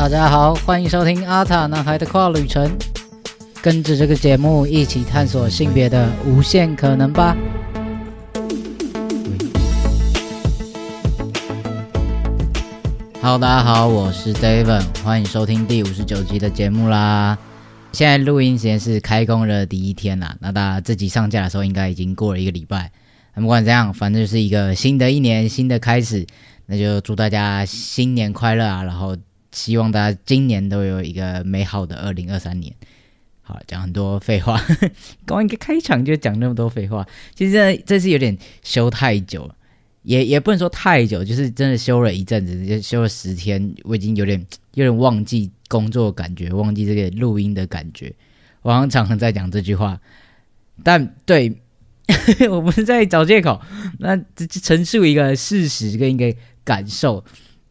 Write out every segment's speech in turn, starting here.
大家好，欢迎收听阿塔男孩的跨旅程，跟着这个节目一起探索性别的无限可能吧。Hello，大家好，我是 David，欢迎收听第五十九集的节目啦。现在录音时间是开工的第一天啦，那大家这集上架的时候应该已经过了一个礼拜。不管怎样，反正就是一个新的一年，新的开始。那就祝大家新年快乐啊！然后希望大家今年都有一个美好的二零二三年。好，讲很多废话，刚一个开场就讲那么多废话，其实这这是有点休太久了，也也不能说太久，就是真的休了一阵子，就休了十天，我已经有点有点忘记工作感觉，忘记这个录音的感觉。我好像常常在讲这句话，但对。我不是在找借口，那陈述一个事实跟一个感受，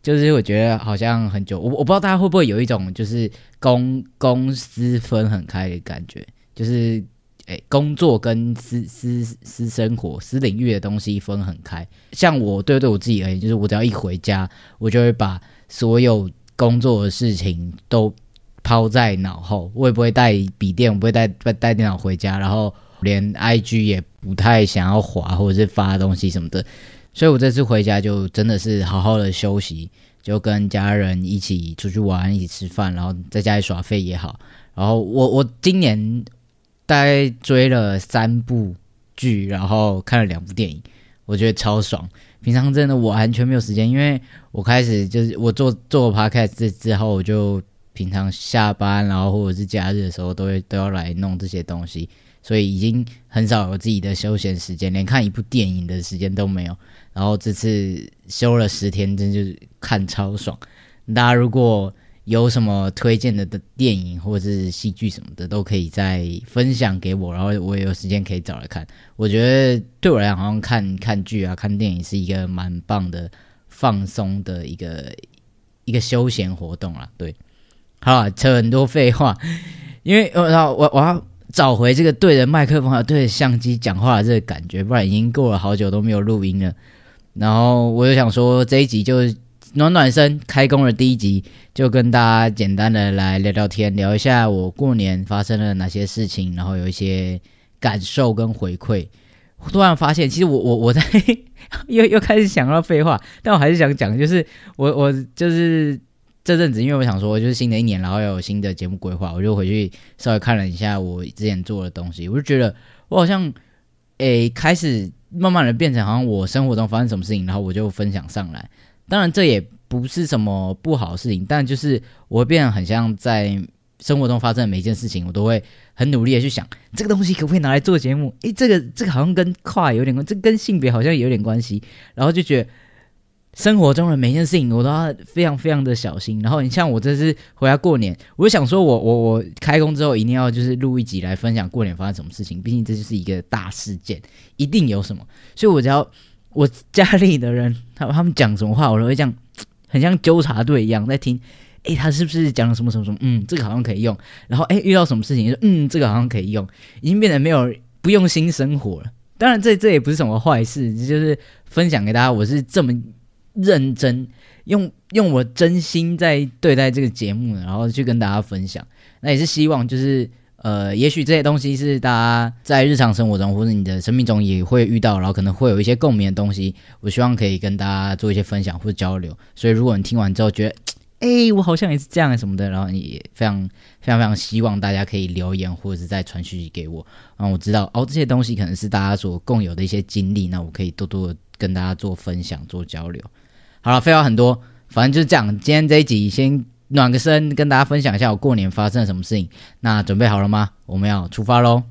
就是我觉得好像很久，我我不知道大家会不会有一种就是公公私分很开的感觉，就是诶工作跟私私私生活、私领域的东西分很开。像我对对我自己而言，就是我只要一回家，我就会把所有工作的事情都抛在脑后，我也不会带笔电，我不会带带电脑回家，然后。连 IG 也不太想要滑或者是发东西什么的，所以我这次回家就真的是好好的休息，就跟家人一起出去玩，一起吃饭，然后在家里耍废也好。然后我我今年大概追了三部剧，然后看了两部电影，我觉得超爽。平常真的我完全没有时间，因为我开始就是我做做 Podcast 之后，我就平常下班然后或者是假日的时候都会都要来弄这些东西。所以已经很少有自己的休闲时间，连看一部电影的时间都没有。然后这次休了十天，真就是看超爽。大家如果有什么推荐的电影或者是戏剧什么的，都可以再分享给我，然后我也有时间可以找来看。我觉得对我来讲，好像看看剧啊、看电影是一个蛮棒的放松的一个一个休闲活动啦。对，好，扯很多废话，因为我我我要。找回这个对着麦克风、和对着相机讲话的这个感觉，不然已经过了好久都没有录音了。然后我就想说，这一集就暖暖身开工的第一集，就跟大家简单的来聊聊天，聊一下我过年发生了哪些事情，然后有一些感受跟回馈。突然发现，其实我我我在又又开始想到废话，但我还是想讲，就是我我就是。这阵子，因为我想说，就是新的一年，然后有新的节目规划，我就回去稍微看了一下我之前做的东西，我就觉得我好像诶开始慢慢的变成好像我生活中发生什么事情，然后我就分享上来。当然这也不是什么不好的事情，但就是我会变得很像在生活中发生的每一件事情，我都会很努力的去想这个东西可不可以拿来做节目？诶，这个这个好像跟跨有点关，这跟性别好像有点关系，然后就觉得。生活中的每件事情，我都要非常非常的小心。然后你像我这次回家过年，我就想说，我我我开工之后一定要就是录一集来分享过年发生什么事情。毕竟这就是一个大事件，一定有什么。所以我只要我家里的人，他他们讲什么话，我都会这样，很像纠察队一样在听。诶，他是不是讲了什么什么什么？嗯，这个好像可以用。然后诶，遇到什么事情，说嗯，这个好像可以用。已经变得没有不用心生活了。当然，这这也不是什么坏事，就是分享给大家。我是这么。认真用用我真心在对待这个节目，然后去跟大家分享。那也是希望，就是呃，也许这些东西是大家在日常生活中或者你的生命中也会遇到，然后可能会有一些共鸣的东西。我希望可以跟大家做一些分享或者交流。所以，如果你听完之后觉得，哎，我好像也是这样什么的，然后你也非常非常非常希望大家可以留言或者是再传讯息给我，让我知道哦，这些东西可能是大家所共有的一些经历，那我可以多多跟大家做分享、做交流。好了，废话很多，反正就是这样。今天这一集先暖个身，跟大家分享一下我过年发生了什么事情。那准备好了吗？我们要出发喽！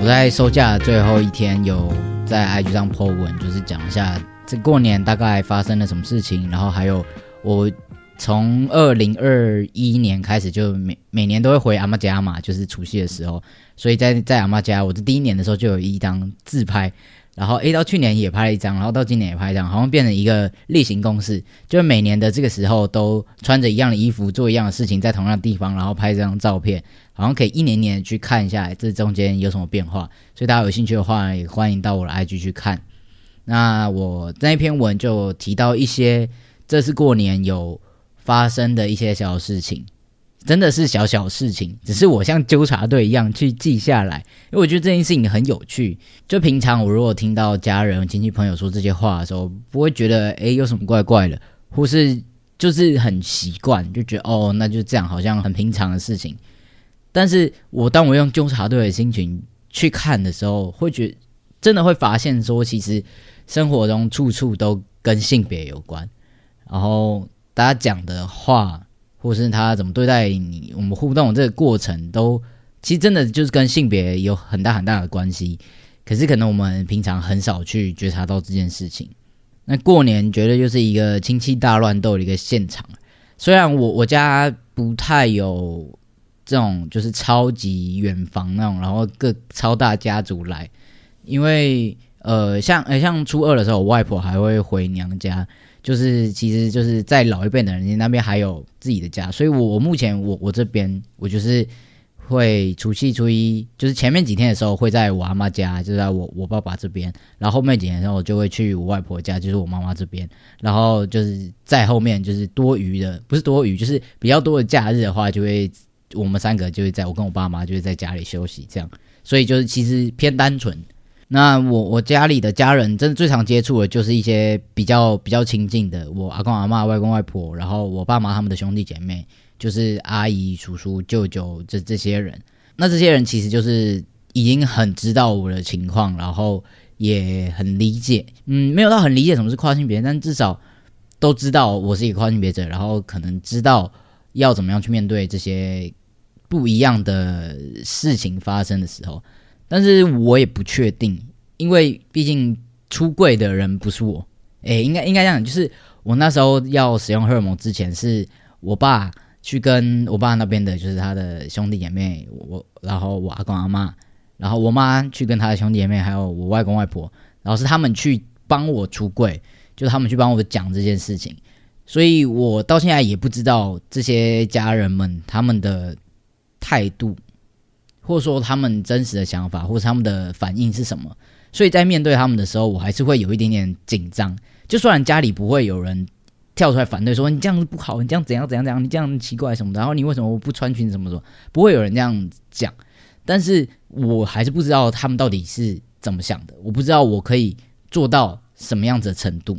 我在收假最后一天有在 IG 上 po 文，就是讲一下这过年大概发生了什么事情，然后还有我从二零二一年开始就每每年都会回阿妈家嘛，就是除夕的时候，所以在在阿妈家，我的第一年的时候就有一张自拍。然后 A 到去年也拍了一张，然后到今年也拍一张，好像变成一个例行公事，就是每年的这个时候都穿着一样的衣服，做一样的事情，在同样的地方，然后拍这张照片，好像可以一年年去看一下这中间有什么变化。所以大家有兴趣的话，也欢迎到我的 IG 去看。那我那一篇文就提到一些这次过年有发生的一些小事情，真的是小小事情，只是我像纠察队一样去记下来，因为我觉得这件事情很有趣。就平常我如果听到家人、亲戚、朋友说这些话的时候，不会觉得诶有什么怪怪的，或是就是很习惯，就觉得哦那就这样，好像很平常的事情。但是我当我用纠察队的心情去看的时候，会觉真的会发现说，其实生活中处处都跟性别有关。然后大家讲的话，或是他怎么对待你，我们互动这个过程，都其实真的就是跟性别有很大很大的关系。可是可能我们平常很少去觉察到这件事情。那过年绝对就是一个亲戚大乱斗的一个现场。虽然我我家不太有。这种就是超级远房那种，然后各超大家族来，因为呃，像呃像初二的时候，我外婆还会回娘家，就是其实就是在老一辈的人那边还有自己的家，所以我我目前我我这边我就是会除夕初一，就是前面几天的时候会在我阿妈家，就在我我爸爸这边，然后后面几天的时候我就会去我外婆家，就是我妈妈这边，然后就是在后面就是多余的，不是多余，就是比较多的假日的话就会。我们三个就会在我跟我爸妈就是在家里休息这样，所以就是其实偏单纯。那我我家里的家人真的最常接触的就是一些比较比较亲近的，我阿公阿妈、外公外婆，然后我爸妈他们的兄弟姐妹，就是阿姨、叔叔、舅舅这这些人。那这些人其实就是已经很知道我的情况，然后也很理解，嗯，没有到很理解什么是跨性别，但至少都知道我是一个跨性别者，然后可能知道要怎么样去面对这些。不一样的事情发生的时候，但是我也不确定，因为毕竟出柜的人不是我。诶，应该应该这样，就是我那时候要使用荷尔蒙之前，是我爸去跟我爸那边的，就是他的兄弟姐妹，我然后我阿公阿妈，然后我妈去跟他的兄弟姐妹，还有我外公外婆，然后是他们去帮我出柜，就他们去帮我讲这件事情，所以我到现在也不知道这些家人们他们的。态度，或者说他们真实的想法，或者他们的反应是什么？所以在面对他们的时候，我还是会有一点点紧张。就虽然家里不会有人跳出来反对，说你这样子不好，你这样怎样怎样怎样，你这样奇怪什么的，然后你为什么不穿裙子什么什么，不会有人这样讲。但是我还是不知道他们到底是怎么想的，我不知道我可以做到什么样子的程度。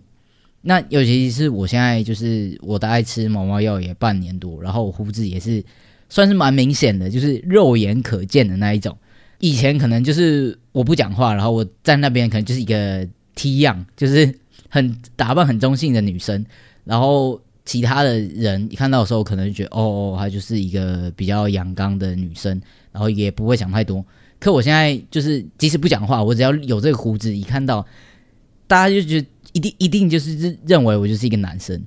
那尤其是我现在就是我大概吃毛毛药也半年多，然后我胡子也是。算是蛮明显的，就是肉眼可见的那一种。以前可能就是我不讲话，然后我在那边可能就是一个 T 样，就是很打扮很中性的女生。然后其他的人一看到的时候，可能就觉得哦，她就是一个比较阳刚的女生，然后也不会想太多。可我现在就是即使不讲话，我只要有这个胡子，一看到大家就觉得一定一定就是认为我就是一个男生。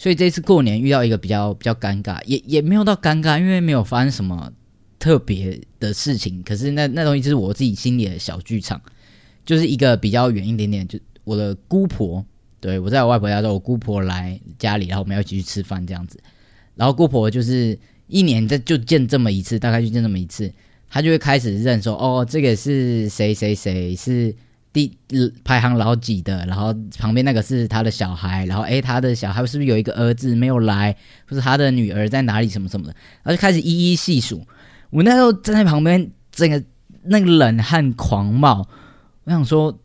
所以这次过年遇到一个比较比较尴尬，也也没有到尴尬，因为没有发生什么特别的事情。可是那那东西就是我自己心里的小剧场，就是一个比较远一点点，就我的姑婆，对我在我外婆家，候，我姑婆来家里，然后我们要一起去吃饭这样子。然后姑婆就是一年在就见这么一次，大概就见这么一次，她就会开始认说，哦，这个是谁谁谁是。第排行老几的，然后旁边那个是他的小孩，然后诶，他的小孩是不是有一个儿子没有来，或是他的女儿在哪里什么什么的，然后就开始一一细数。我那时候站在旁边，整个那个冷汗狂冒，我想说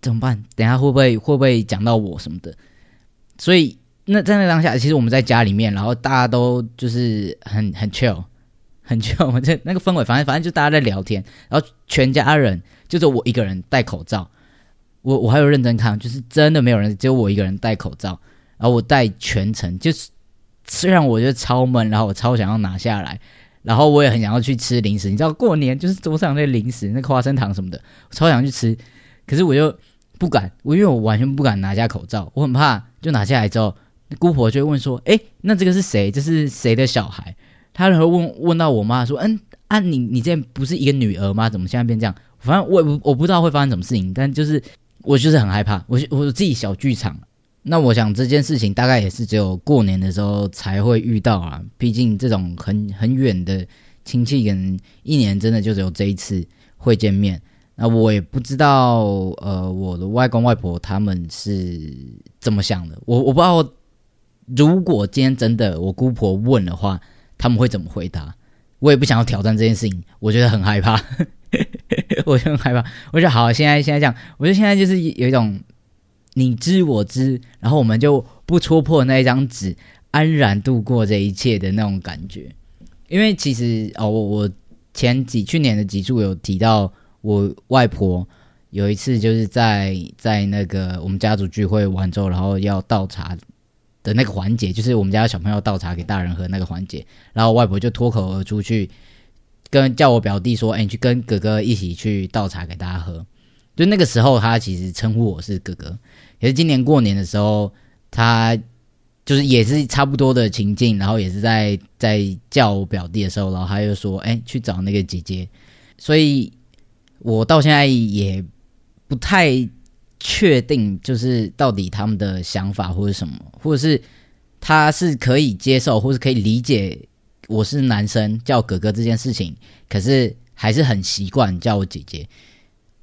怎么办？等下会不会会不会讲到我什么的？所以那在那当下，其实我们在家里面，然后大家都就是很很 chill，很 chill，就那个氛围，反正反正就大家在聊天，然后全家人。就是我一个人戴口罩，我我还有认真看，就是真的没有人，只有我一个人戴口罩，然后我戴全程，就是虽然我觉得超闷，然后我超想要拿下来，然后我也很想要去吃零食，你知道过年就是桌上那零食，那个花生糖什么的，我超想去吃，可是我就不敢，我因为我完全不敢拿下口罩，我很怕，就拿下来之后，姑婆就会问说，哎，那这个是谁？这是谁的小孩？他然后问问到我妈说，嗯，啊你你这不是一个女儿吗？怎么现在变这样？反正我我我不知道会发生什么事情，但就是我就是很害怕，我我自己小剧场。那我想这件事情大概也是只有过年的时候才会遇到啊，毕竟这种很很远的亲戚，可能一年真的就只有这一次会见面。那我也不知道，呃，我的外公外婆他们是怎么想的，我我不知道如果今天真的我姑婆问的话，他们会怎么回答？我也不想要挑战这件事情，我觉得很害怕，我就很害怕。我觉得好，现在现在这样，我觉得现在就是有一种你知我知，然后我们就不戳破那一张纸，安然度过这一切的那种感觉。因为其实哦，我我前几去年的几处有提到，我外婆有一次就是在在那个我们家族聚会完之后，然后要倒茶。的那个环节，就是我们家小朋友倒茶给大人喝那个环节，然后外婆就脱口而出去跟叫我表弟说：“哎，你去跟哥哥一起去倒茶给大家喝。”就那个时候，他其实称呼我是哥哥。也是今年过年的时候，他就是也是差不多的情境，然后也是在在叫我表弟的时候，然后他又说：“哎，去找那个姐姐。”所以，我到现在也不太。确定就是到底他们的想法或者什么，或者是他是可以接受，或是可以理解我是男生叫哥哥这件事情，可是还是很习惯叫我姐姐。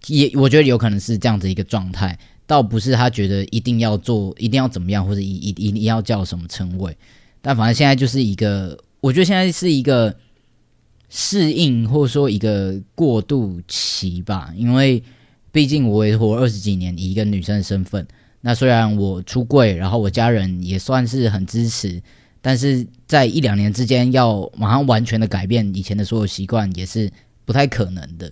也我觉得有可能是这样子一个状态，倒不是他觉得一定要做，一定要怎么样，或者一一一定要叫什么称谓。但反正现在就是一个，我觉得现在是一个适应或者说一个过渡期吧，因为。毕竟我也活二十几年，以一个女生的身份，那虽然我出柜，然后我家人也算是很支持，但是在一两年之间要马上完全的改变以前的所有习惯，也是不太可能的。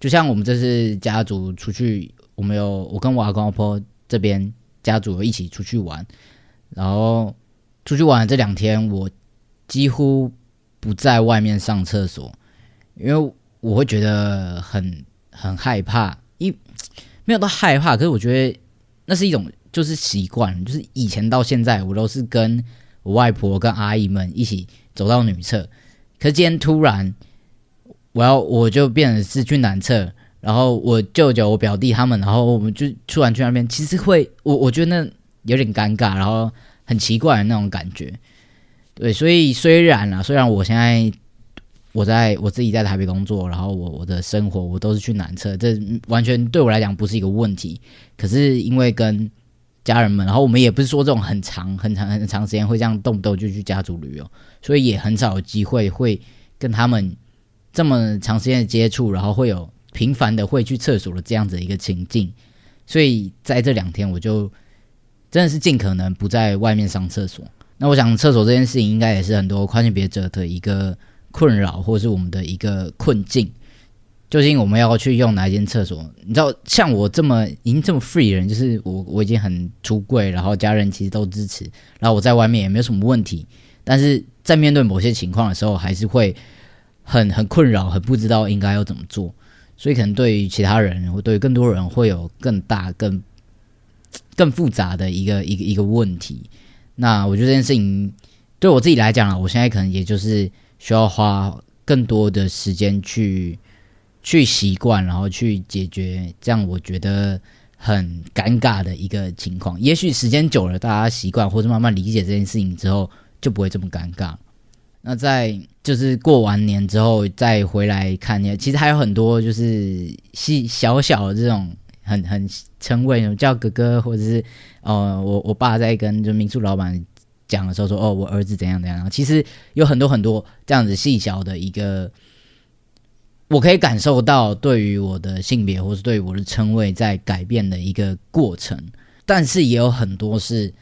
就像我们这次家族出去，我们有我跟我阿公阿婆这边家族一起出去玩，然后出去玩这两天，我几乎不在外面上厕所，因为我会觉得很很害怕。一没有到害怕，可是我觉得那是一种就是习惯，就是以前到现在我都是跟我外婆跟阿姨们一起走到女厕，可是今天突然我要我就变成是去男厕，然后我舅舅我表弟他们，然后我们就突然去那边，其实会我我觉得那有点尴尬，然后很奇怪的那种感觉，对，所以虽然啊，虽然我现在。我在我自己在台北工作，然后我我的生活我都是去南侧，这完全对我来讲不是一个问题。可是因为跟家人们，然后我们也不是说这种很长很长很长时间会这样动不动就去家族旅游，所以也很少有机会会跟他们这么长时间的接触，然后会有频繁的会去厕所的这样子一个情境。所以在这两天，我就真的是尽可能不在外面上厕所。那我想厕所这件事情，应该也是很多跨性别者的一个。困扰，或是我们的一个困境，究竟我们要去用哪一间厕所？你知道，像我这么已经这么 free 的人，就是我我已经很出柜，然后家人其实都支持，然后我在外面也没有什么问题。但是在面对某些情况的时候，还是会很很困扰，很不知道应该要怎么做。所以可能对于其他人，或对于更多人，会有更大、更更复杂的一个一个一个问题。那我觉得这件事情对我自己来讲啊，我现在可能也就是。需要花更多的时间去去习惯，然后去解决这样我觉得很尴尬的一个情况。也许时间久了，大家习惯或者慢慢理解这件事情之后，就不会这么尴尬。那在就是过完年之后再回来看，其实还有很多就是细小小的这种很很称谓，叫哥哥，或者是呃，我我爸在跟就民宿老板。讲的时候说哦，我儿子怎样怎样，其实有很多很多这样子细小的一个，我可以感受到对于我的性别或是对于我的称谓在改变的一个过程，但是也有很多是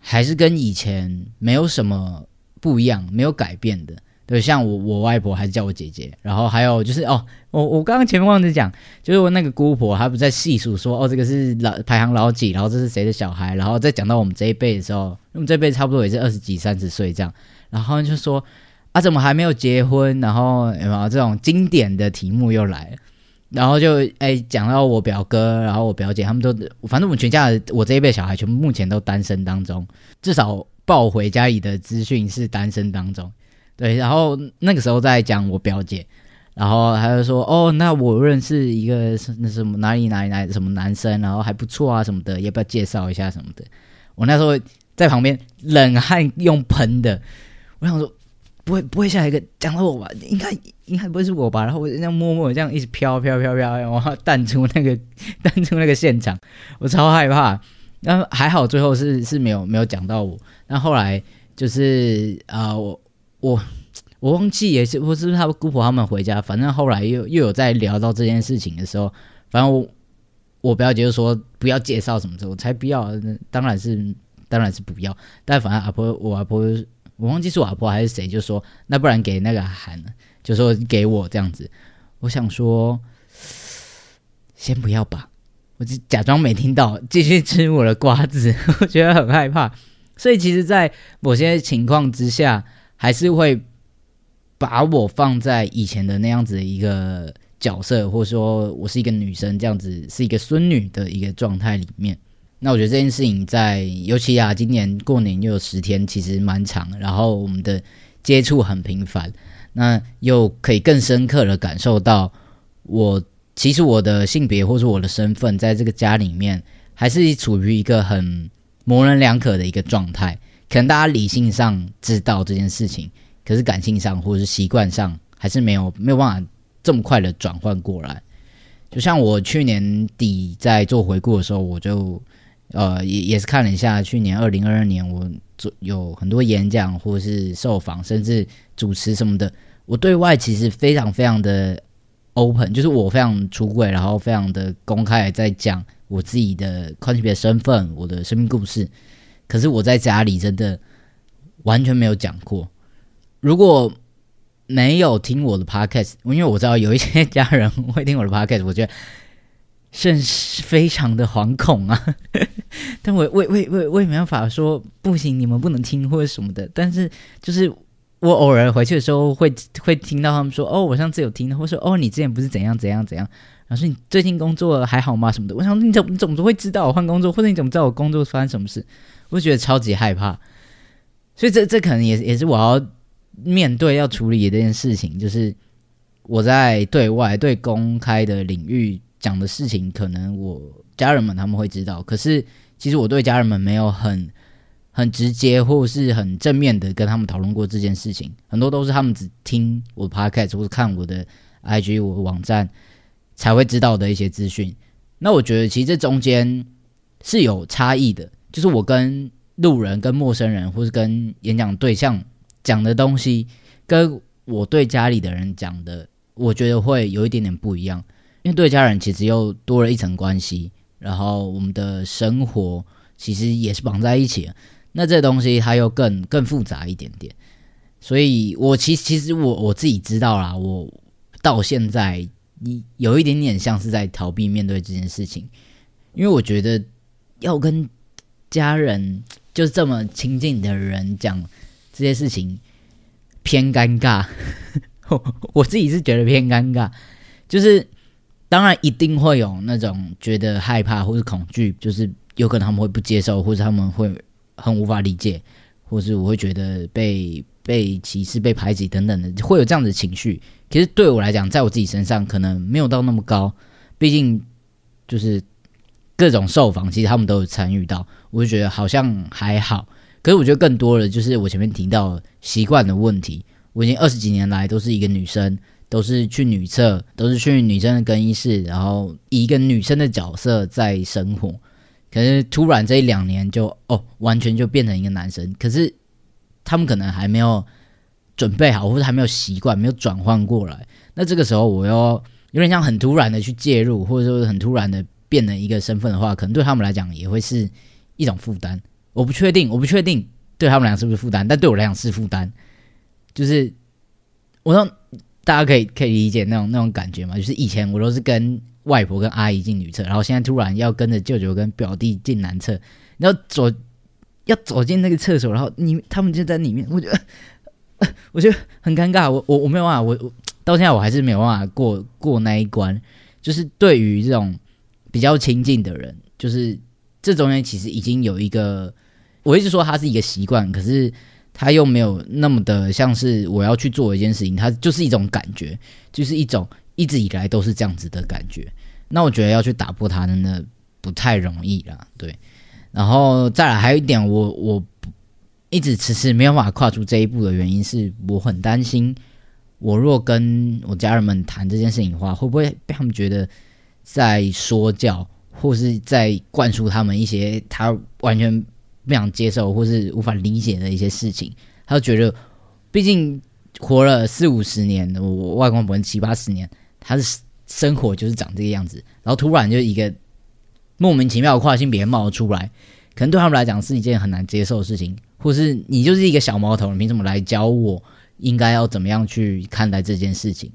还是跟以前没有什么不一样，没有改变的。对，像我我外婆还是叫我姐姐，然后还有就是哦，我我刚刚前面忘记讲，就是我那个姑婆，她不在细数说哦，这个是老排行老几，然后这是谁的小孩，然后再讲到我们这一辈的时候，我们这辈差不多也是二十几三十岁这样，然后就说啊，怎么还没有结婚？然后有没有这种经典的题目又来了？然后就哎讲到我表哥，然后我表姐，他们都反正我们全家我这一辈小孩全部目前都单身当中，至少报回家里的资讯是单身当中。对，然后那个时候在讲我表姐，然后他就说：“哦，那我认识一个那什么哪里哪里哪里什么男生，然后还不错啊什么的，要不要介绍一下什么的？”我那时候在旁边冷汗用喷的，我想说不会不会下一个讲到我吧？应该应该不会是我吧？然后我这样默默这样一直飘飘飘飘，然后淡出那个 淡出那个现场，我超害怕。那还好最后是是没有没有讲到我。那后来就是啊，我我我忘记也是，不是他姑婆他们回家，反正后来又又有在聊到这件事情的时候，反正我我表姐就说不要介绍什么的，我才不要，当然是当然是不要。但反正阿婆我阿婆我忘记是我阿婆还是谁，就说那不然给那个韩，就说给我这样子。我想说，先不要吧，我就假装没听到，继续吃我的瓜子。我觉得很害怕，所以其实，在某些情况之下，还是会把我放在以前的那样子的一个角色，或者说我是一个女生这样子，是一个孙女的一个状态里面。那我觉得这件事情在，尤其啊，今年过年又有十天，其实蛮长，然后我们的接触很频繁。那又可以更深刻的感受到，我其实我的性别或者我的身份，在这个家里面还是处于一个很模棱两可的一个状态。可能大家理性上知道这件事情，可是感性上或者是习惯上，还是没有没有办法这么快的转换过来。就像我去年底在做回顾的时候，我就呃也也是看了一下，去年二零二二年我做有很多演讲或是受访，甚至主持什么的。我对外其实非常非常的 open，就是我非常出柜，然后非常的公开在讲我自己的跨性别身份、我的生命故事。可是我在家里真的完全没有讲过。如果没有听我的 podcast，因为我知道有一些家人会听我的 podcast，我觉得甚是非常的惶恐啊。但我我我我我也没办法说不行，你们不能听或者什么的。但是就是。我偶尔回去的时候，会会听到他们说：“哦，我上次有听，或者说哦，你之前不是怎样怎样怎样。”后说：“你最近工作还好吗？什么的？”我想你怎你怎么会知道我换工作，或者你怎么知道我工作发生什么事？我就觉得超级害怕。所以这这可能也也是我要面对要处理的这件事情，就是我在对外对公开的领域讲的事情，可能我家人们他们会知道，可是其实我对家人们没有很。很直接或是很正面的跟他们讨论过这件事情，很多都是他们只听我的 podcast 或者看我的 IG 我的网站才会知道的一些资讯。那我觉得其实这中间是有差异的，就是我跟路人、跟陌生人或是跟演讲对象讲的东西，跟我对家里的人讲的，我觉得会有一点点不一样，因为对家人其实又多了一层关系，然后我们的生活其实也是绑在一起。那这东西它又更更复杂一点点，所以我其其实我我自己知道啦，我到现在你有一点点像是在逃避面对这件事情，因为我觉得要跟家人就这么亲近的人讲这些事情偏尴尬，我自己是觉得偏尴尬，就是当然一定会有那种觉得害怕或是恐惧，就是有可能他们会不接受，或者他们会。很无法理解，或是我会觉得被被歧视、被排挤等等的，会有这样的情绪。其实对我来讲，在我自己身上可能没有到那么高，毕竟就是各种受访，其实他们都有参与到，我就觉得好像还好。可是我觉得更多的就是我前面提到习惯的问题。我已经二十几年来都是一个女生，都是去女厕，都是去女生的更衣室，然后以一个女生的角色在生活。可是突然这一两年就哦，完全就变成一个男生。可是他们可能还没有准备好，或者还没有习惯，没有转换过来。那这个时候，我又有点像很突然的去介入，或者说很突然的变了一个身份的话，可能对他们来讲也会是一种负担。我不确定，我不确定对他们俩是不是负担，但对我来讲是负担。就是我让大家可以可以理解那种那种感觉嘛，就是以前我都是跟。外婆跟阿姨进女厕，然后现在突然要跟着舅舅跟表弟进男厕，然后走要走进那个厕所，然后你他们就在里面，我觉得 我觉得很尴尬，我我我没有办法，我到现在我还是没有办法过过那一关。就是对于这种比较亲近的人，就是这中间其实已经有一个，我一直说他是一个习惯，可是他又没有那么的像是我要去做一件事情，他就是一种感觉，就是一种。一直以来都是这样子的感觉，那我觉得要去打破它真的不太容易啦。对，然后再来还有一点，我我一直迟迟没有办法跨出这一步的原因是我很担心，我若跟我家人们谈这件事情的话，会不会被他们觉得在说教，或是在灌输他们一些他完全不想接受或是无法理解的一些事情。他就觉得，毕竟活了四五十年，我外公婆七八十年，他的生活就是长这个样子。然后突然就一个莫名其妙的跨性别冒出来，可能对他们来讲是一件很难接受的事情。或是你就是一个小毛头，你凭什么来教我应该要怎么样去看待这件事情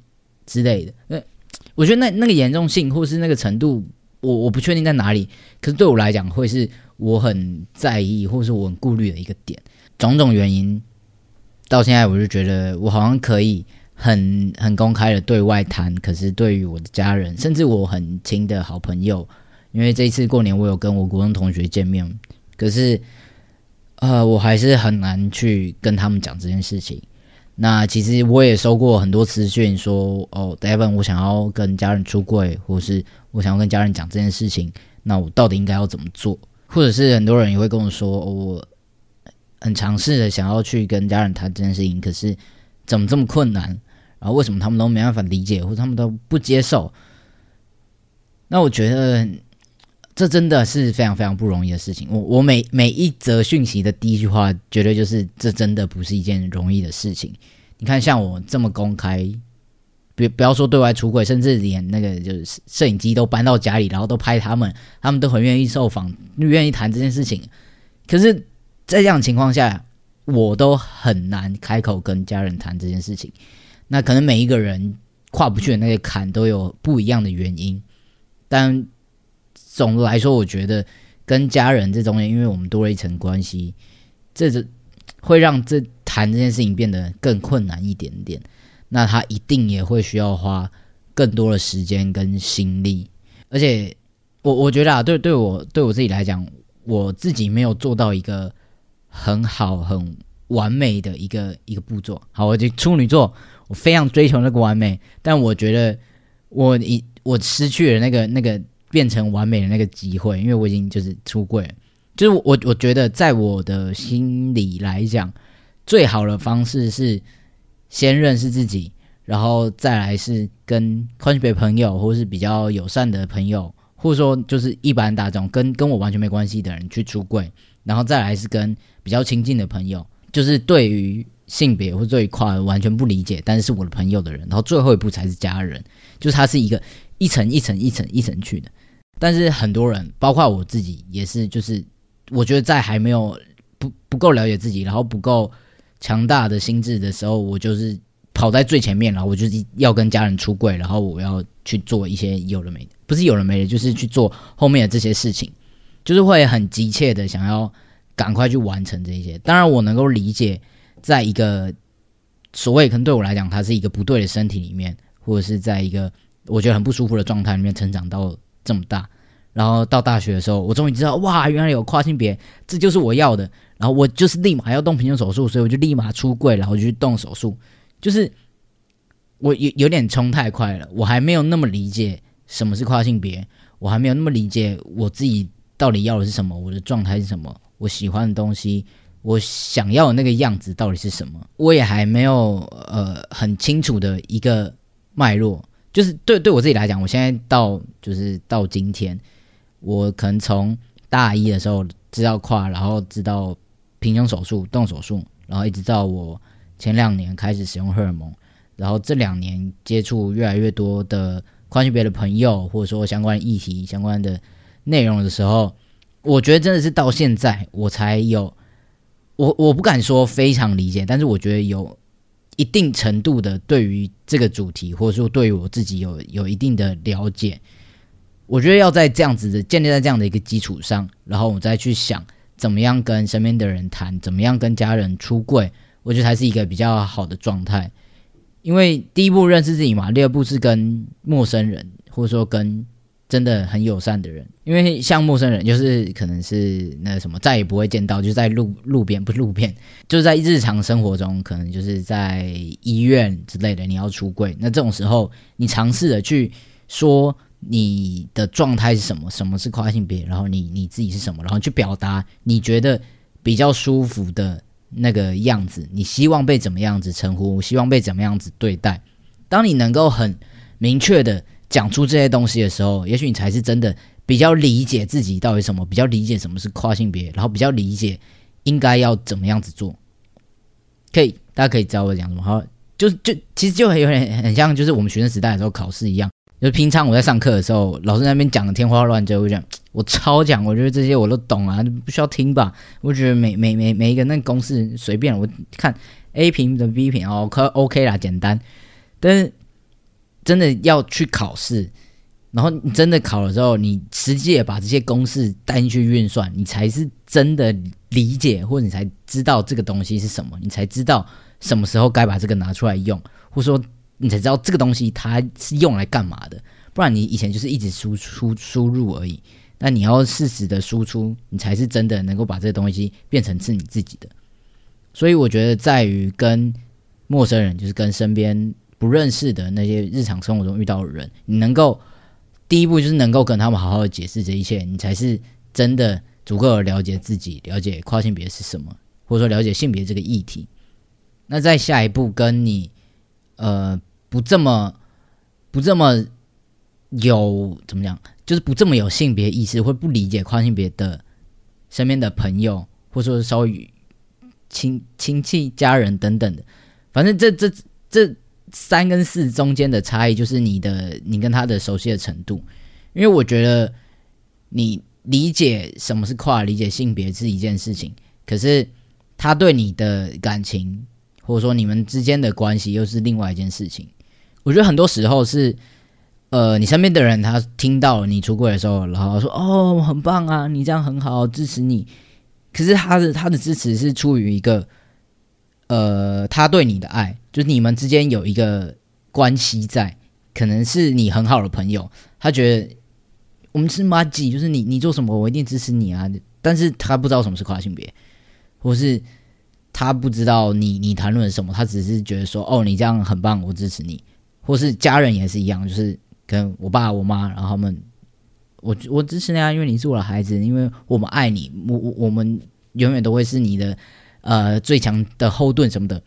之类的？那我觉得那那个严重性或是那个程度。我我不确定在哪里，可是对我来讲，会是我很在意，或是我很顾虑的一个点。种种原因，到现在我就觉得我好像可以很很公开的对外谈。可是对于我的家人，甚至我很亲的好朋友，因为这一次过年我有跟我国中同学见面，可是呃，我还是很难去跟他们讲这件事情。那其实我也收过很多资讯，说哦，Devon，我想要跟家人出柜，或是我想要跟家人讲这件事情，那我到底应该要怎么做？或者是很多人也会跟我说，我很尝试的想要去跟家人谈这件事情，可是怎么这么困难？然后为什么他们都没办法理解，或者他们都不接受？那我觉得。这真的是非常非常不容易的事情。我我每每一则讯息的第一句话，绝对就是这真的不是一件容易的事情。你看，像我这么公开，不不要说对外出轨，甚至连那个就是摄影机都搬到家里，然后都拍他们，他们都很愿意受访，愿意谈这件事情。可是，在这样情况下，我都很难开口跟家人谈这件事情。那可能每一个人跨不去的那个坎，都有不一样的原因，但。总的来说，我觉得跟家人这中间，因为我们多了一层关系，这是会让这谈这件事情变得更困难一点点。那他一定也会需要花更多的时间跟心力。而且，我我觉得啊，对对我对我自己来讲，我自己没有做到一个很好很完美的一个一个步骤。好，我就处女座，我非常追求那个完美，但我觉得我已我失去了那个那个。变成完美的那个机会，因为我已经就是出柜，就是我我觉得在我的心里来讲，最好的方式是先认识自己，然后再来是跟宽别朋友，或是比较友善的朋友，或者说就是一般大众，跟跟我完全没关系的人去出柜，然后再来是跟比较亲近的朋友，就是对于性别或这一块完全不理解，但是是我的朋友的人，然后最后一步才是家人，就是他是一个一层一层一层一层去的。但是很多人，包括我自己，也是，就是我觉得在还没有不不够了解自己，然后不够强大的心智的时候，我就是跑在最前面，然后我就是要跟家人出柜，然后我要去做一些有了没的，不是有了没的，就是去做后面的这些事情，就是会很急切的想要赶快去完成这些。当然，我能够理解，在一个所谓可能对我来讲，它是一个不对的身体里面，或者是在一个我觉得很不舒服的状态里面成长到。这么大，然后到大学的时候，我终于知道，哇，原来有跨性别，这就是我要的。然后我就是立马要动平胸手术，所以我就立马出柜，然后就去动手术。就是我有有点冲太快了，我还没有那么理解什么是跨性别，我还没有那么理解我自己到底要的是什么，我的状态是什么，我喜欢的东西，我想要的那个样子到底是什么，我也还没有呃很清楚的一个脉络。就是对对我自己来讲，我现在到就是到今天，我可能从大一的时候知道跨，然后知道平胸手术、动手术，然后一直到我前两年开始使用荷尔蒙，然后这两年接触越来越多的跨性别的朋友，或者说相关议题、相关的内容的时候，我觉得真的是到现在我才有，我我不敢说非常理解，但是我觉得有。一定程度的对于这个主题，或者说对于我自己有有一定的了解，我觉得要在这样子的建立在这样的一个基础上，然后我再去想怎么样跟身边的人谈，怎么样跟家人出柜，我觉得才是一个比较好的状态。因为第一步认识自己嘛，第二步是跟陌生人，或者说跟。真的很友善的人，因为像陌生人，就是可能是那什么再也不会见到，就在路路边不是路边，就是在日常生活中，可能就是在医院之类的，你要出柜，那这种时候，你尝试的去说你的状态是什么，什么是跨性别，然后你你自己是什么，然后去表达你觉得比较舒服的那个样子，你希望被怎么样子称呼，希望被怎么样子对待，当你能够很明确的。讲出这些东西的时候，也许你才是真的比较理解自己到底什么，比较理解什么是跨性别，然后比较理解应该要怎么样子做。可以，大家可以知道我讲什么。好，就就其实就有点很像，就是我们学生时代的时候考试一样。就平常我在上课的时候，老师那边讲的天花乱坠，我讲我超讲，我觉得这些我都懂啊，不需要听吧？我觉得每每每每一个那公式随便，我看 a 平的 b 平哦，可 OK 啦，简单。但是真的要去考试，然后你真的考了之后，你实际也把这些公式带进去运算，你才是真的理解，或者你才知道这个东西是什么，你才知道什么时候该把这个拿出来用，或者说。你才知道这个东西它是用来干嘛的，不然你以前就是一直输出输入而已。那你要适时的输出，你才是真的能够把这个东西变成是你自己的。所以我觉得在于跟陌生人，就是跟身边不认识的那些日常生活中遇到的人，你能够第一步就是能够跟他们好好的解释这一切，你才是真的足够的了解自己，了解跨性别是什么，或者说了解性别这个议题。那在下一步跟你呃。不这么不这么有怎么讲，就是不这么有性别意识，或不理解跨性别的身边的朋友，或者说稍微亲亲戚、家人等等的，反正这这这三跟四中间的差异，就是你的你跟他的熟悉的程度。因为我觉得你理解什么是跨，理解性别是一件事情，可是他对你的感情，或者说你们之间的关系，又是另外一件事情。我觉得很多时候是，呃，你身边的人他听到你出柜的时候，然后说：“哦，很棒啊，你这样很好，支持你。”可是他的他的支持是出于一个，呃，他对你的爱，就是你们之间有一个关系在，可能是你很好的朋友，他觉得我们是妈鸡，就是你你做什么我一定支持你啊。但是他不知道什么是跨性别，或是他不知道你你谈论什么，他只是觉得说：“哦，你这样很棒，我支持你。”或是家人也是一样，就是跟我爸我妈，然后他们，我我支持你啊，因为你是我的孩子，因为我们爱你，我我我们永远都会是你的呃最强的后盾什么的。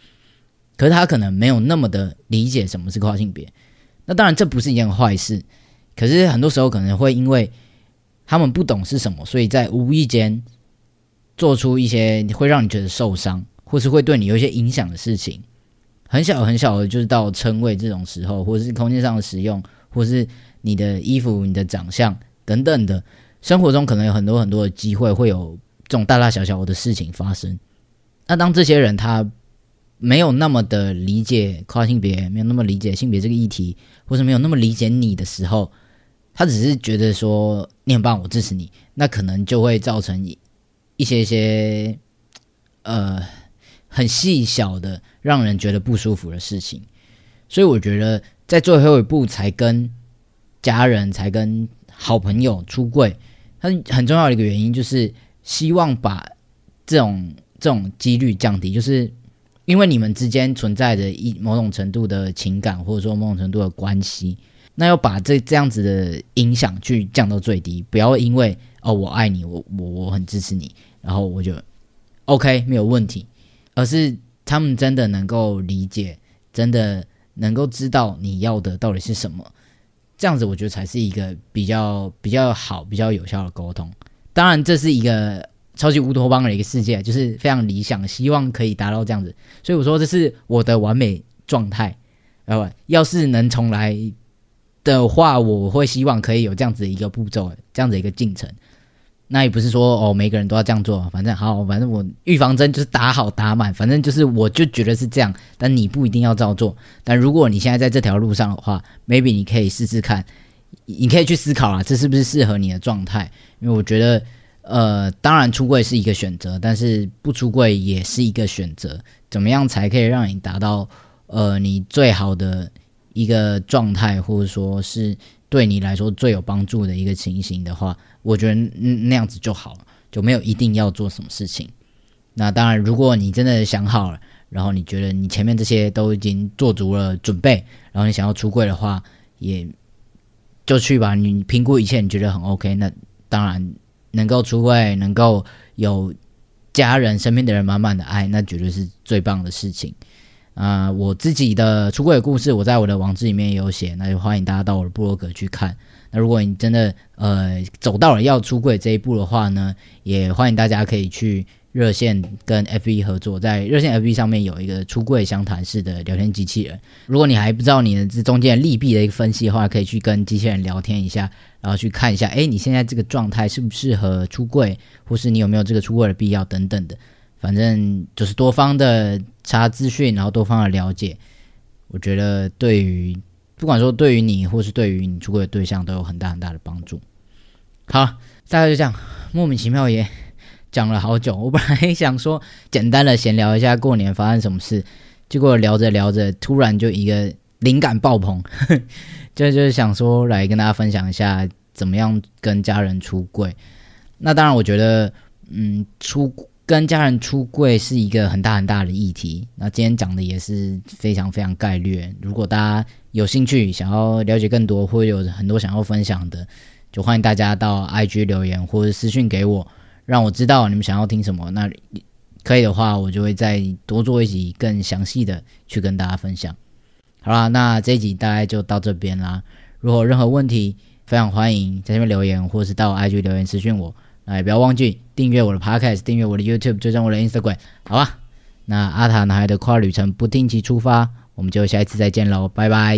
可是他可能没有那么的理解什么是跨性别，那当然这不是一件坏事，可是很多时候可能会因为他们不懂是什么，所以在无意间做出一些会让你觉得受伤，或是会对你有一些影响的事情。很小很小的，就是到称谓这种时候，或是空间上的使用，或是你的衣服、你的长相等等的，生活中可能有很多很多的机会，会有这种大大小小的事情发生。那当这些人他没有那么的理解跨性别，没有那么理解性别这个议题，或者没有那么理解你的时候，他只是觉得说你很棒，我支持你，那可能就会造成一些些呃。很细小的，让人觉得不舒服的事情，所以我觉得在最后一步才跟家人、才跟好朋友出柜，它很重要的一个原因就是希望把这种这种几率降低，就是因为你们之间存在着一某种程度的情感，或者说某种程度的关系，那要把这这样子的影响去降到最低，不要因为哦我爱你，我我我很支持你，然后我就 OK 没有问题。而是他们真的能够理解，真的能够知道你要的到底是什么，这样子我觉得才是一个比较比较好、比较有效的沟通。当然，这是一个超级乌托邦的一个世界，就是非常理想，希望可以达到这样子。所以我说这是我的完美状态。呃，要是能重来的话，我会希望可以有这样子的一个步骤，这样子一个进程。那也不是说哦，每个人都要这样做，反正好，反正我预防针就是打好打满，反正就是我就觉得是这样，但你不一定要照做。但如果你现在在这条路上的话，maybe 你可以试试看，你可以去思考啊，这是不是适合你的状态？因为我觉得，呃，当然出柜是一个选择，但是不出柜也是一个选择。怎么样才可以让你达到呃你最好的一个状态，或者说是对你来说最有帮助的一个情形的话？我觉得那样子就好了，就没有一定要做什么事情。那当然，如果你真的想好了，然后你觉得你前面这些都已经做足了准备，然后你想要出柜的话，也就去吧。你评估一切，你觉得很 OK，那当然能够出柜，能够有家人身边的人满满的爱，那绝对是最棒的事情。啊，我自己的出柜故事，我在我的网志里面也有写，那就欢迎大家到我的部落格去看。那如果你真的呃走到了要出柜这一步的话呢，也欢迎大家可以去热线跟 F B 合作，在热线 F B 上面有一个出柜相谈式的聊天机器人。如果你还不知道你的这中间利弊的一个分析的话，可以去跟机器人聊天一下，然后去看一下，哎，你现在这个状态适不适合出柜，或是你有没有这个出柜的必要等等的。反正就是多方的查资讯，然后多方的了解，我觉得对于不管说对于你，或是对于你出轨的对象，都有很大很大的帮助。好，大概就这样，莫名其妙也讲了好久。我本来想说简单的闲聊一下过年发生什么事，结果聊着聊着，突然就一个灵感爆棚，就就是想说来跟大家分享一下怎么样跟家人出柜。那当然，我觉得嗯出。跟家人出柜是一个很大很大的议题。那今天讲的也是非常非常概略。如果大家有兴趣，想要了解更多，或者有很多想要分享的，就欢迎大家到 IG 留言或者私讯给我，让我知道你们想要听什么。那可以的话，我就会再多做一集更详细的去跟大家分享。好啦，那这一集大概就到这边啦。如果有任何问题，非常欢迎在下面留言，或是到 IG 留言私讯我。那也，不要忘记订阅我的 Podcast，订阅我的 YouTube，追踪我的 Instagram，好吧？那阿塔男孩的跨旅程不定期出发，我们就下一次再见喽，拜拜。